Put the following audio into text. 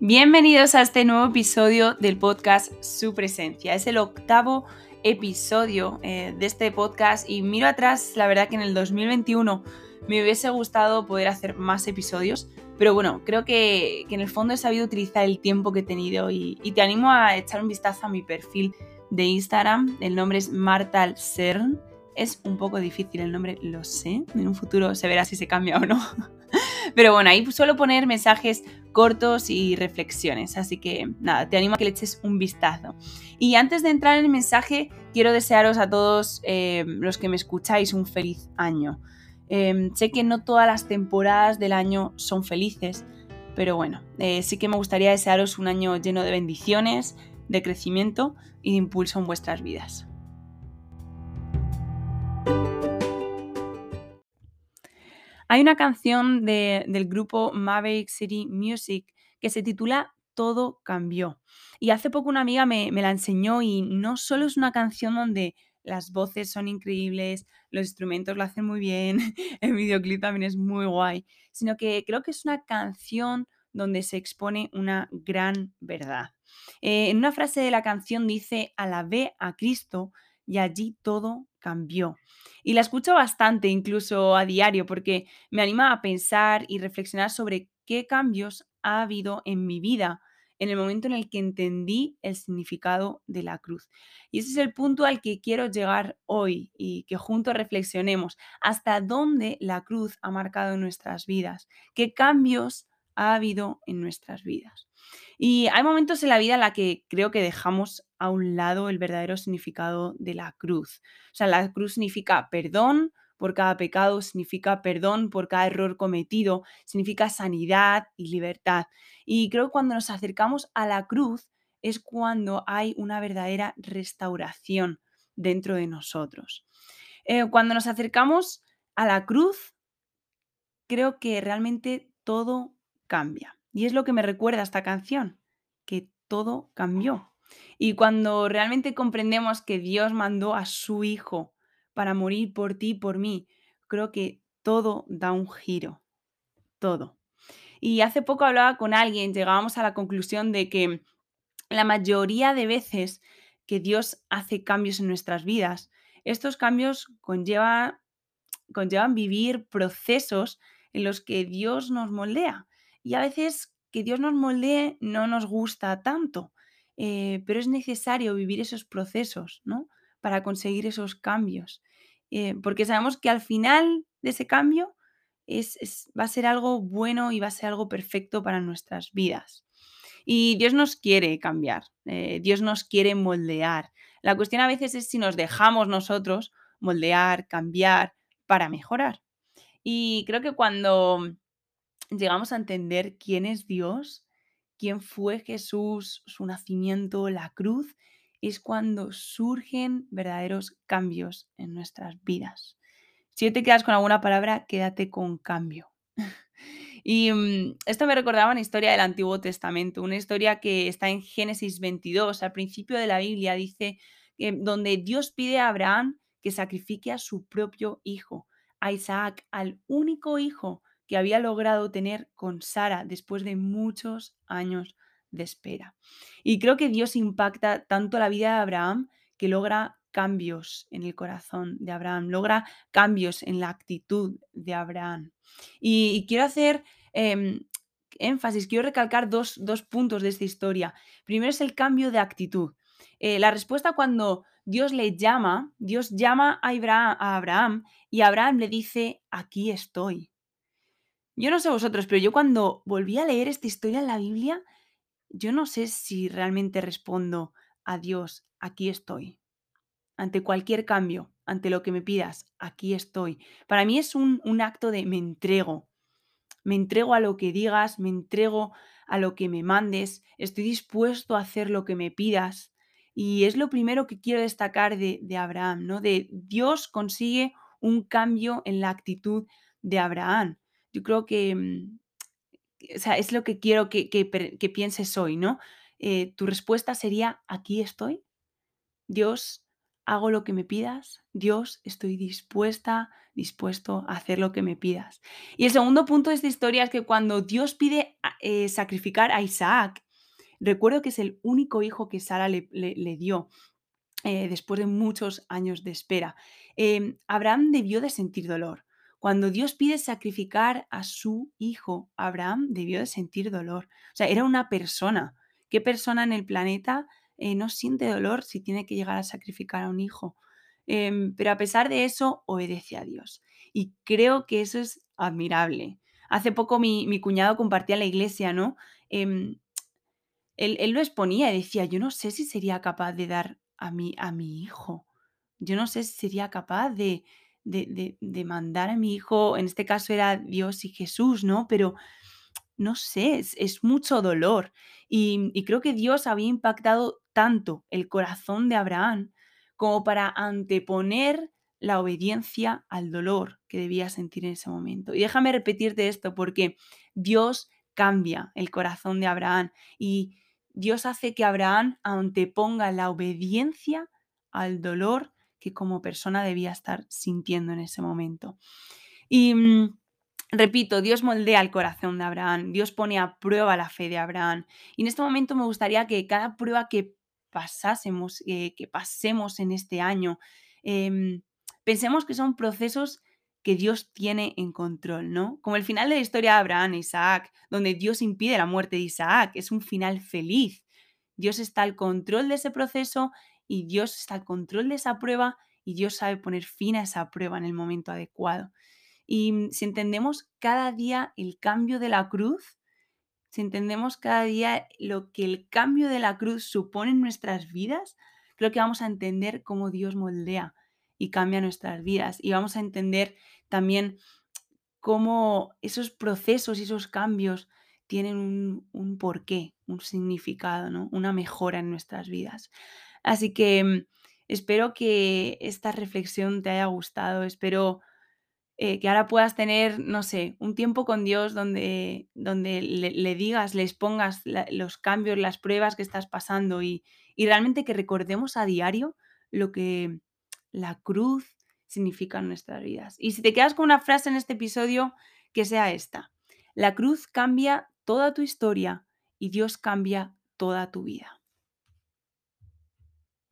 Bienvenidos a este nuevo episodio del podcast Su Presencia. Es el octavo episodio eh, de este podcast y miro atrás, la verdad que en el 2021 me hubiese gustado poder hacer más episodios, pero bueno, creo que, en el fondo he sabido utilizar el tiempo que he tenido y, y, te animo a echar un vistazo a mi perfil de Instagram. El nombre es Martal Cern. Es un poco difícil el nombre, lo sé. En un futuro se verá si se cambia o no. Pero bueno, ahí suelo poner mensajes cortos y reflexiones, así que nada, te animo a que le eches un vistazo. Y antes de entrar en el mensaje, quiero desearos a todos eh, los que me escucháis un feliz año. Em, sé que no todas las temporadas del año son felices, pero bueno, eh, sí que me gustaría desearos un año lleno de bendiciones, de crecimiento y de impulso en vuestras vidas. Hay una canción del grupo Maverick City Music que se titula Todo cambió. Y hace poco una amiga me, la enseñó y no solo es una canción donde las voces son increíbles, los instrumentos lo hacen muy bien, el videoclip también es muy guay, sino que creo que es una canción donde se expone una gran verdad. Eh, en una frase de la canción dice, alabé a Cristo y allí todo cambió. Y la escucho bastante, incluso a diario, porque me anima a pensar y reflexionar sobre qué cambios ha habido en mi vida en el momento en el que entendí el significado de la cruz. Y ese es el punto al que quiero llegar hoy y que juntos reflexionemos hasta dónde la cruz ha marcado nuestras vidas, qué cambios ha habido en nuestras vidas. Y hay momentos en la vida en la que creo que dejamos a un lado el verdadero significado de la cruz. O sea, la cruz significa perdón por cada pecado, significa perdón por cada error cometido, significa sanidad y libertad. Y creo que cuando nos acercamos a la cruz es cuando hay una verdadera restauración dentro de nosotros. Eh, cuando nos acercamos a la cruz, creo que realmente todo cambia. Y es lo que me recuerda esta canción, que todo cambió. Y cuando realmente comprendemos que Dios mandó a su Hijo para morir por ti y por mí, creo que todo da un giro. Todo. Y hace poco hablaba con alguien, llegábamos a la conclusión de que la mayoría de veces que Dios hace cambios en nuestras vidas, estos cambios conllevan vivir procesos en los que Dios nos moldea. Y a veces que Dios nos moldee no nos gusta tanto, eh, pero es necesario vivir esos procesos, ¿no? Para conseguir esos cambios. Eh, porque sabemos que al final de ese cambio es, va a ser algo bueno y va a ser algo perfecto para nuestras vidas. Y Dios nos quiere cambiar, eh, Dios nos quiere moldear. La cuestión a veces es si nos dejamos nosotros moldear, cambiar para mejorar. Y creo que cuando llegamos a entender quién es Dios, quién fue Jesús, su nacimiento, la cruz, es cuando surgen verdaderos cambios en nuestras vidas. Si te quedas con alguna palabra, quédate con cambio. y mm, esto me recordaba una historia del Antiguo Testamento, una historia que está en Génesis 22, al principio de la Biblia, dice, donde Dios pide a Abraham que sacrifique a su propio hijo, a Isaac, al único hijo que había logrado tener con Sara después de muchos años de espera. Y creo que Dios impacta tanto la vida de Abraham que logra cambios en el corazón de Abraham, logra cambios en la actitud de Abraham. Y, quiero hacer em, énfasis, quiero recalcar dos, puntos de esta historia. Primero es el cambio de actitud. Eh, la respuesta cuando Dios le llama, Dios llama a Abraham, a Abraham y Abraham le dice, aquí estoy. Yo no sé vosotros, pero yo cuando volví a leer esta historia en la Biblia, yo no sé si realmente respondo a Dios, aquí estoy. Ante cualquier cambio, ante lo que me pidas, aquí estoy. Para mí es un, un acto de me entrego. Me entrego a lo que digas, me entrego a lo que me mandes, estoy dispuesto a hacer lo que me pidas. Y es lo primero que quiero destacar de, de Abraham, ¿no? De Dios consigue un cambio en la actitud de Abraham yo creo que, mm, o sea, es lo que quiero que, pienses hoy, ¿no? Eh, tu respuesta sería, aquí estoy. Dios hago lo que me pidas, Dios, estoy dispuesta, dispuesto a hacer lo que me pidas. Y el segundo punto de esta historia es que cuando Dios pide eh, sacrificar a Isaac, recuerdo que es el único hijo que Sara le, dio. Eh, después de muchos años de espera. Em, Abraham debió de sentir dolor. Cuando Dios pide sacrificar a su hijo, Abraham debió de sentir dolor. O sea, era una persona. ¿Qué persona en el planeta eh, no siente dolor si tiene que llegar a sacrificar a un hijo. Em, pero a pesar de eso, obedece a Dios. Y creo que eso es admirable. Hace poco mi, cuñado compartía la iglesia, ¿no? Em, él, lo exponía y decía, yo no sé si sería capaz de dar a mi, a mi hijo. Yo no sé si sería capaz de, de, de, mandar a mi hijo, en este caso era Dios y Jesús, ¿no? Pero no sé, es, mucho dolor. Y, y, creo que Dios había impactado tanto el corazón de Abraham como para anteponer la obediencia al dolor que debía sentir en ese momento. Y déjame repetirte esto porque Dios cambia el corazón de Abraham y Dios hace que Abraham anteponga la obediencia al dolor que como persona debía estar sintiendo en ese momento. Y mm, Repito, Dios moldea el corazón de Abraham, Dios pone a prueba la fe de Abraham. Y en este momento me gustaría que cada prueba que pasásemos, eh, que pasemos en este año, em, pensemos que son procesos que Dios tiene en control, ¿no? Como el final de la historia de Abraham e Isaac, donde Dios impide la muerte de Isaac, es un final feliz. Dios está al control de ese proceso y Dios está al control de esa prueba y Dios sabe poner fin a esa prueba en el momento adecuado. Y mm, si entendemos cada día el cambio de la cruz, si entendemos cada día lo que el cambio de la cruz supone en nuestras vidas, creo que vamos a entender cómo Dios moldea y cambia nuestras vidas. Y vamos a entender también cómo esos procesos y esos cambios tienen un, porqué, un significado, ¿no? una mejora en nuestras vidas. Así que mm, espero que esta reflexión te haya gustado, espero eh, que ahora puedas tener, no sé, un tiempo con Dios donde, donde le, digas, les pongas los cambios, las pruebas que estás pasando y, y realmente que recordemos a diario lo que la cruz significa en nuestras vidas. Y si te quedas con una frase en este episodio, que sea esta. La cruz cambia toda tu historia y Dios cambia toda tu vida.